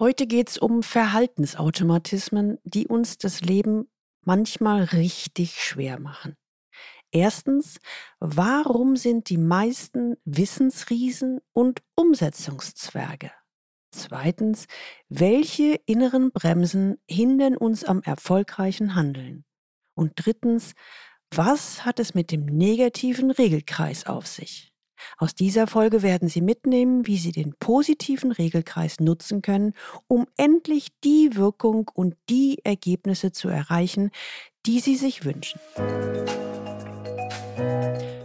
Heute geht es um Verhaltensautomatismen, die uns das Leben manchmal richtig schwer machen. Erstens, warum sind die meisten Wissensriesen und Umsetzungszwerge? Zweitens, welche inneren Bremsen hindern uns am erfolgreichen Handeln? Und drittens, was hat es mit dem negativen Regelkreis auf sich? Aus dieser Folge werden Sie mitnehmen, wie Sie den positiven Regelkreis nutzen können, um endlich die Wirkung und die Ergebnisse zu erreichen, die Sie sich wünschen.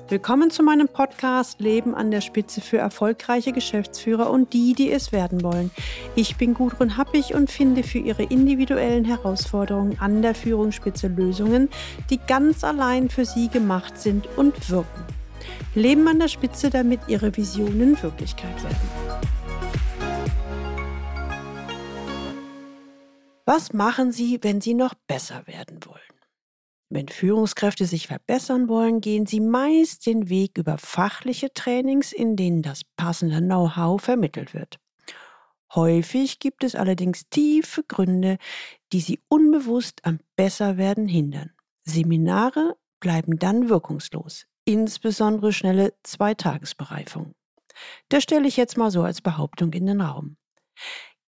Willkommen zu meinem Podcast Leben an der Spitze für erfolgreiche Geschäftsführer und die, die es werden wollen. Ich bin Gudrun Happig und finde für Ihre individuellen Herausforderungen an der Führungsspitze Lösungen, die ganz allein für Sie gemacht sind und wirken. Leben an der Spitze, damit Ihre Visionen Wirklichkeit werden. Was machen Sie, wenn Sie noch besser werden wollen? Wenn Führungskräfte sich verbessern wollen, gehen sie meist den Weg über fachliche Trainings, in denen das passende Know-how vermittelt wird. Häufig gibt es allerdings tiefe Gründe, die sie unbewusst am Besserwerden hindern. Seminare bleiben dann wirkungslos, insbesondere schnelle Zweitagesbereifung. Das stelle ich jetzt mal so als Behauptung in den Raum.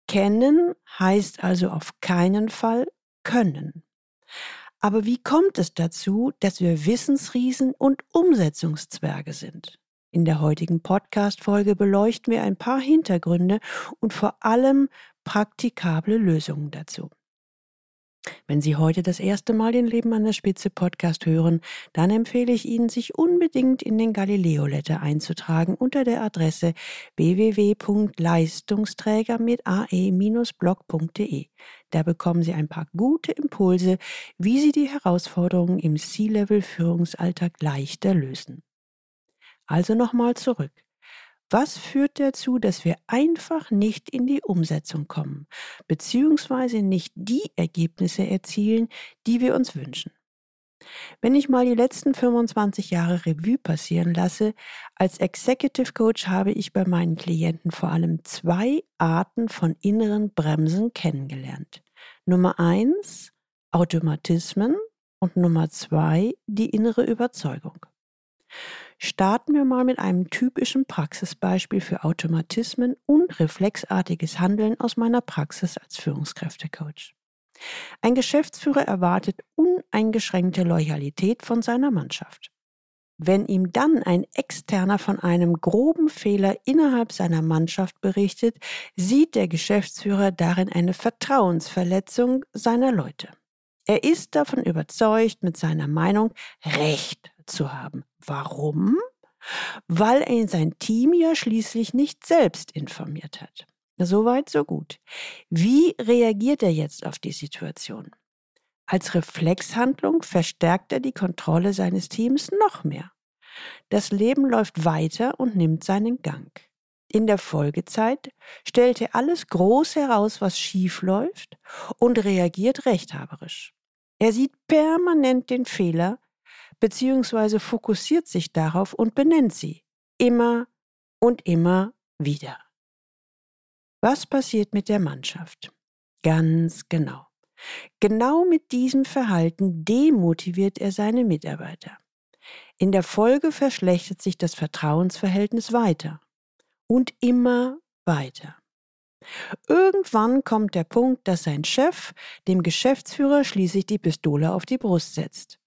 Kennen heißt also auf keinen Fall können. Aber wie kommt es dazu, dass wir Wissensriesen und Umsetzungszwerge sind? In der heutigen Podcast-Folge beleuchten wir ein paar Hintergründe und vor allem praktikable Lösungen dazu. Wenn Sie heute das erste Mal den Leben an der Spitze Podcast hören, dann empfehle ich Ihnen, sich unbedingt in den Galileo Letter einzutragen unter der Adresse www.leistungsträger mit ae-blog.de. Da bekommen Sie ein paar gute Impulse, wie Sie die Herausforderungen im C-Level Führungsalltag leichter lösen. Also nochmal zurück. Was führt dazu, dass wir einfach nicht in die Umsetzung kommen, beziehungsweise nicht die Ergebnisse erzielen, die wir uns wünschen? Wenn ich mal die letzten 25 Jahre Revue passieren lasse, als Executive Coach habe ich bei meinen Klienten vor allem zwei Arten von inneren Bremsen kennengelernt. Nummer eins, Automatismen und Nummer zwei, die innere Überzeugung. Starten wir mal mit einem typischen Praxisbeispiel für Automatismen und reflexartiges Handeln aus meiner Praxis als Führungskräftecoach. Ein Geschäftsführer erwartet uneingeschränkte Loyalität von seiner Mannschaft. Wenn ihm dann ein Externer von einem groben Fehler innerhalb seiner Mannschaft berichtet, sieht der Geschäftsführer darin eine Vertrauensverletzung seiner Leute. Er ist davon überzeugt, mit seiner Meinung Recht zu haben. Warum? Weil er sein Team ja schließlich nicht selbst informiert hat. Soweit, so gut. Wie reagiert er jetzt auf die Situation? Als Reflexhandlung verstärkt er die Kontrolle seines Teams noch mehr. Das Leben läuft weiter und nimmt seinen Gang. In der Folgezeit stellt er alles groß heraus, was schief läuft und reagiert rechthaberisch. Er sieht permanent den Fehler, beziehungsweise fokussiert sich darauf und benennt sie immer und immer wieder. Was passiert mit der Mannschaft? Ganz genau. Genau mit diesem Verhalten demotiviert er seine Mitarbeiter. In der Folge verschlechtert sich das Vertrauensverhältnis weiter und immer weiter. Irgendwann kommt der Punkt, dass sein Chef dem Geschäftsführer schließlich die Pistole auf die Brust setzt.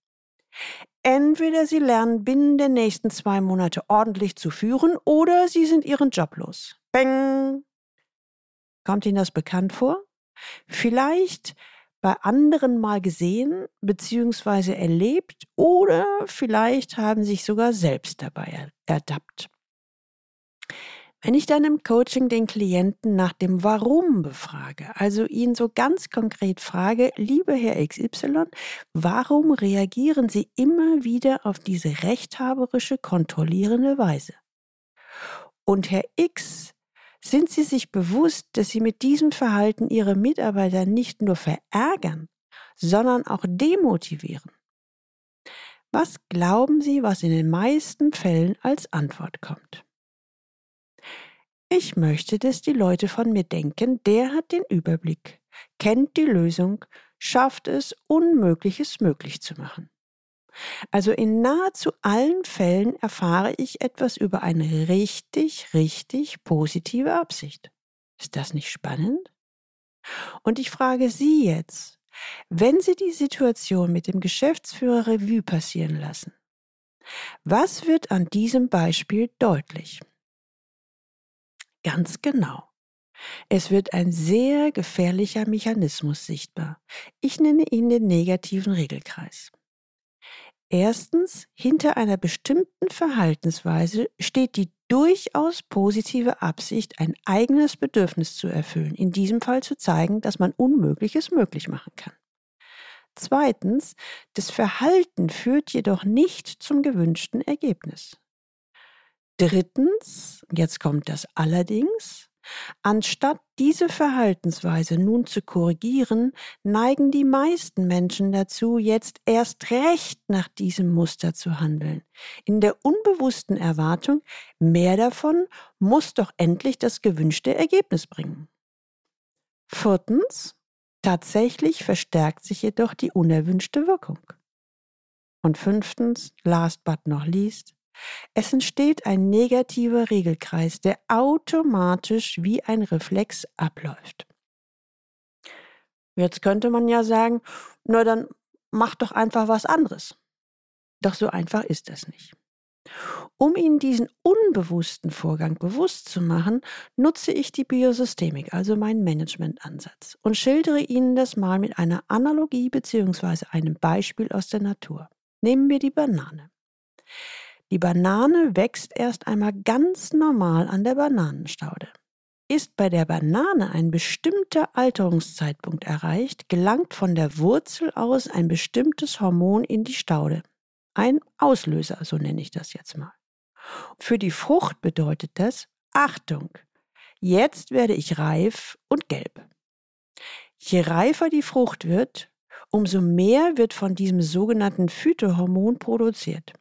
Entweder Sie lernen binnen der nächsten zwei Monate ordentlich zu führen oder Sie sind Ihren Job los. Beng! Kommt Ihnen das bekannt vor? Vielleicht bei anderen mal gesehen bzw. erlebt oder vielleicht haben sich sogar selbst dabei ertappt. Wenn ich dann im Coaching den Klienten nach dem Warum befrage, also ihn so ganz konkret frage, lieber Herr XY, warum reagieren Sie immer wieder auf diese rechthaberische, kontrollierende Weise? Und Herr X, sind Sie sich bewusst, dass Sie mit diesem Verhalten Ihre Mitarbeiter nicht nur verärgern, sondern auch demotivieren? Was glauben Sie, was in den meisten Fällen als Antwort kommt? Ich möchte, dass die Leute von mir denken, der hat den Überblick, kennt die Lösung, schafft es, Unmögliches möglich zu machen. Also in nahezu allen Fällen erfahre ich etwas über eine richtig, richtig positive Absicht. Ist das nicht spannend? Und ich frage Sie jetzt, wenn Sie die Situation mit dem Geschäftsführer Revue passieren lassen, was wird an diesem Beispiel deutlich? Ganz genau. Es wird ein sehr gefährlicher Mechanismus sichtbar. Ich nenne ihn den negativen Regelkreis. Erstens, hinter einer bestimmten Verhaltensweise steht die durchaus positive Absicht, ein eigenes Bedürfnis zu erfüllen, in diesem Fall zu zeigen, dass man Unmögliches möglich machen kann. Zweitens, das Verhalten führt jedoch nicht zum gewünschten Ergebnis. Drittens, jetzt kommt das allerdings, Anstatt diese Verhaltensweise nun zu korrigieren, neigen die meisten Menschen dazu, jetzt erst recht nach diesem Muster zu handeln, in der unbewussten Erwartung, mehr davon muss doch endlich das gewünschte Ergebnis bringen. Viertens, tatsächlich verstärkt sich jedoch die unerwünschte Wirkung. Und fünftens, last but not least, es entsteht ein negativer Regelkreis, der automatisch wie ein Reflex abläuft. Jetzt könnte man ja sagen, na dann mach doch einfach was anderes. Doch so einfach ist das nicht. Um Ihnen diesen unbewussten Vorgang bewusst zu machen, nutze ich die Biosystemik, also meinen Managementansatz, und schildere Ihnen das mal mit einer Analogie bzw. einem Beispiel aus der Natur. Nehmen wir die Banane. Die Banane wächst erst einmal ganz normal an der Bananenstaude. Ist bei der Banane ein bestimmter Alterungszeitpunkt erreicht, gelangt von der Wurzel aus ein bestimmtes Hormon in die Staude. Ein Auslöser, so nenne ich das jetzt mal. Für die Frucht bedeutet das Achtung, jetzt werde ich reif und gelb. Je reifer die Frucht wird, umso mehr wird von diesem sogenannten Phytohormon produziert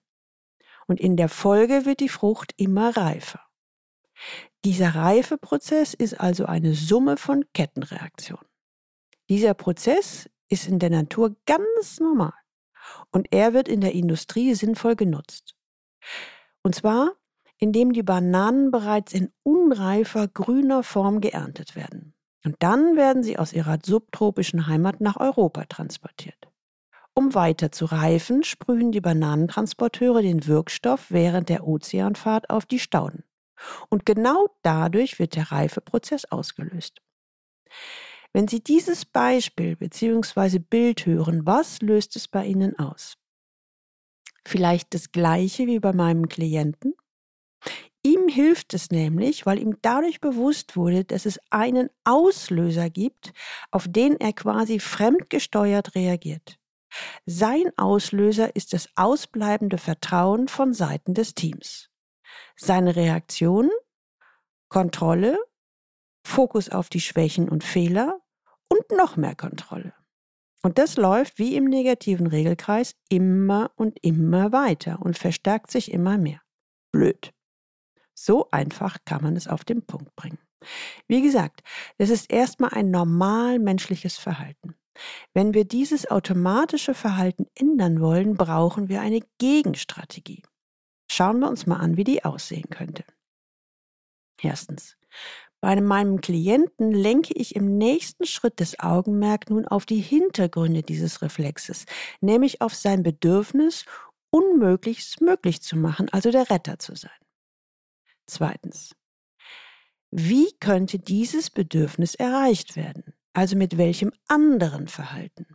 und in der Folge wird die Frucht immer reifer. Dieser Reifeprozess ist also eine Summe von Kettenreaktionen. Dieser Prozess ist in der Natur ganz normal und er wird in der Industrie sinnvoll genutzt. Und zwar, indem die Bananen bereits in unreifer grüner Form geerntet werden. Und dann werden sie aus ihrer subtropischen Heimat nach Europa transportiert. Um weiter zu reifen, sprühen die Bananentransporteure den Wirkstoff während der Ozeanfahrt auf die Stauden. Und genau dadurch wird der Reifeprozess ausgelöst. Wenn Sie dieses Beispiel bzw. Bild hören, was löst es bei Ihnen aus? Vielleicht das gleiche wie bei meinem Klienten? Ihm hilft es nämlich, weil ihm dadurch bewusst wurde, dass es einen Auslöser gibt, auf den er quasi fremdgesteuert reagiert. Sein Auslöser ist das ausbleibende Vertrauen von Seiten des Teams. Seine Reaktion? Kontrolle, Fokus auf die Schwächen und Fehler und noch mehr Kontrolle. Und das läuft wie im negativen Regelkreis immer und immer weiter und verstärkt sich immer mehr. Blöd. So einfach kann man es auf den Punkt bringen. Wie gesagt, das ist erstmal ein normal menschliches Verhalten. Wenn wir dieses automatische Verhalten ändern wollen, brauchen wir eine Gegenstrategie. Schauen wir uns mal an, wie die aussehen könnte. Erstens. Bei meinem Klienten lenke ich im nächsten Schritt das Augenmerk nun auf die Hintergründe dieses Reflexes, nämlich auf sein Bedürfnis, Unmögliches möglich zu machen, also der Retter zu sein. Zweitens. Wie könnte dieses Bedürfnis erreicht werden? Also mit welchem anderen Verhalten?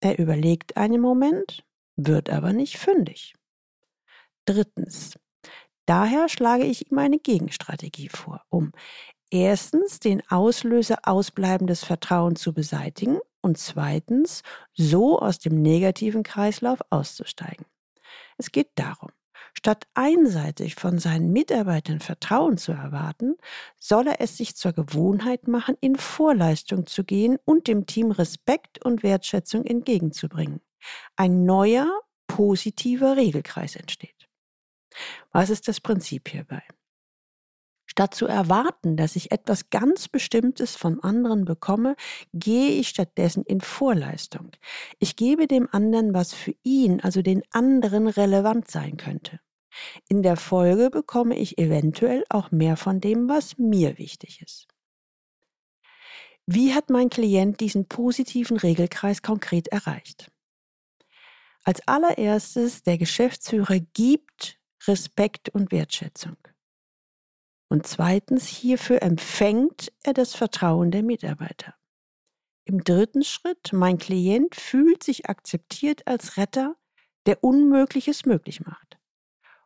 Er überlegt einen Moment, wird aber nicht fündig. Drittens. Daher schlage ich ihm eine Gegenstrategie vor, um erstens den Auslöser ausbleibendes Vertrauen zu beseitigen und zweitens so aus dem negativen Kreislauf auszusteigen. Es geht darum, Statt einseitig von seinen Mitarbeitern Vertrauen zu erwarten, soll er es sich zur Gewohnheit machen, in Vorleistung zu gehen und dem Team Respekt und Wertschätzung entgegenzubringen. Ein neuer, positiver Regelkreis entsteht. Was ist das Prinzip hierbei? Statt zu erwarten, dass ich etwas ganz Bestimmtes vom anderen bekomme, gehe ich stattdessen in Vorleistung. Ich gebe dem anderen, was für ihn, also den anderen, relevant sein könnte. In der Folge bekomme ich eventuell auch mehr von dem, was mir wichtig ist. Wie hat mein Klient diesen positiven Regelkreis konkret erreicht? Als allererstes, der Geschäftsführer gibt Respekt und Wertschätzung. Und zweitens, hierfür empfängt er das Vertrauen der Mitarbeiter. Im dritten Schritt, mein Klient fühlt sich akzeptiert als Retter, der Unmögliches möglich macht.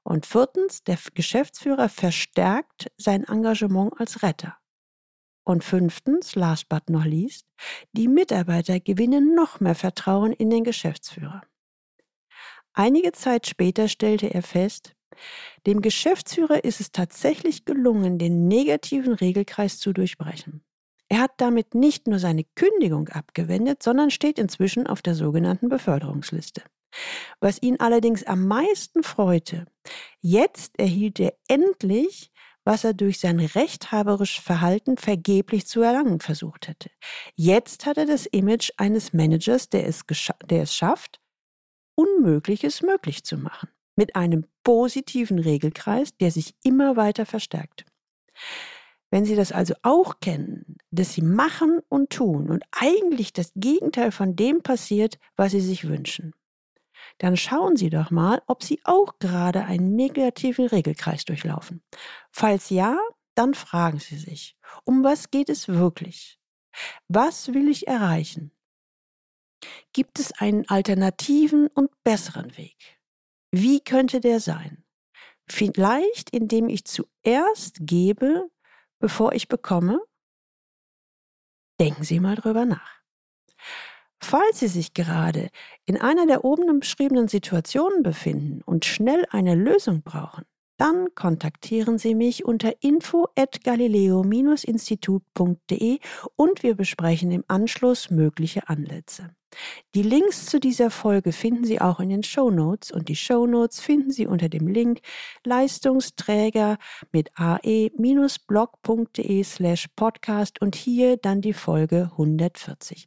Und viertens, der Geschäftsführer verstärkt sein Engagement als Retter. Und fünftens, last but not least, die Mitarbeiter gewinnen noch mehr Vertrauen in den Geschäftsführer. Einige Zeit später stellte er fest, dem Geschäftsführer ist es tatsächlich gelungen, den negativen Regelkreis zu durchbrechen. Er hat damit nicht nur seine Kündigung abgewendet, sondern steht inzwischen auf der sogenannten Beförderungsliste. Was ihn allerdings am meisten freute, jetzt erhielt er endlich, was er durch sein rechthaberisches Verhalten vergeblich zu erlangen versucht hätte. Jetzt hat er das Image eines Managers, der es, der es schafft, Unmögliches möglich zu machen mit einem positiven Regelkreis, der sich immer weiter verstärkt. Wenn Sie das also auch kennen, dass Sie machen und tun und eigentlich das Gegenteil von dem passiert, was Sie sich wünschen, dann schauen Sie doch mal, ob Sie auch gerade einen negativen Regelkreis durchlaufen. Falls ja, dann fragen Sie sich, um was geht es wirklich? Was will ich erreichen? Gibt es einen alternativen und besseren Weg? Wie könnte der sein? Vielleicht, indem ich zuerst gebe, bevor ich bekomme? Denken Sie mal drüber nach. Falls Sie sich gerade in einer der oben beschriebenen Situationen befinden und schnell eine Lösung brauchen, dann kontaktieren Sie mich unter info at galileo-institut.de und wir besprechen im Anschluss mögliche Ansätze. Die Links zu dieser Folge finden Sie auch in den Show Notes und die Show Notes finden Sie unter dem Link Leistungsträger mit ae-blog.de slash podcast und hier dann die Folge 140.